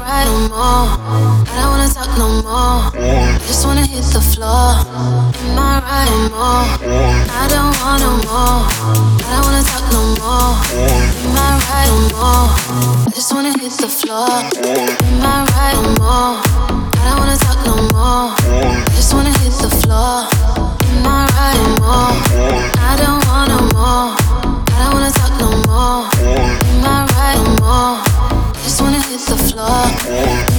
ride no more. I don't wanna talk no more. I just wanna hit the floor. Am I right no more? I don't want no more. I don't wanna talk no more. Am I right no more? I just wanna hit the floor. Am I right no more? I don't wanna talk no more. The floor.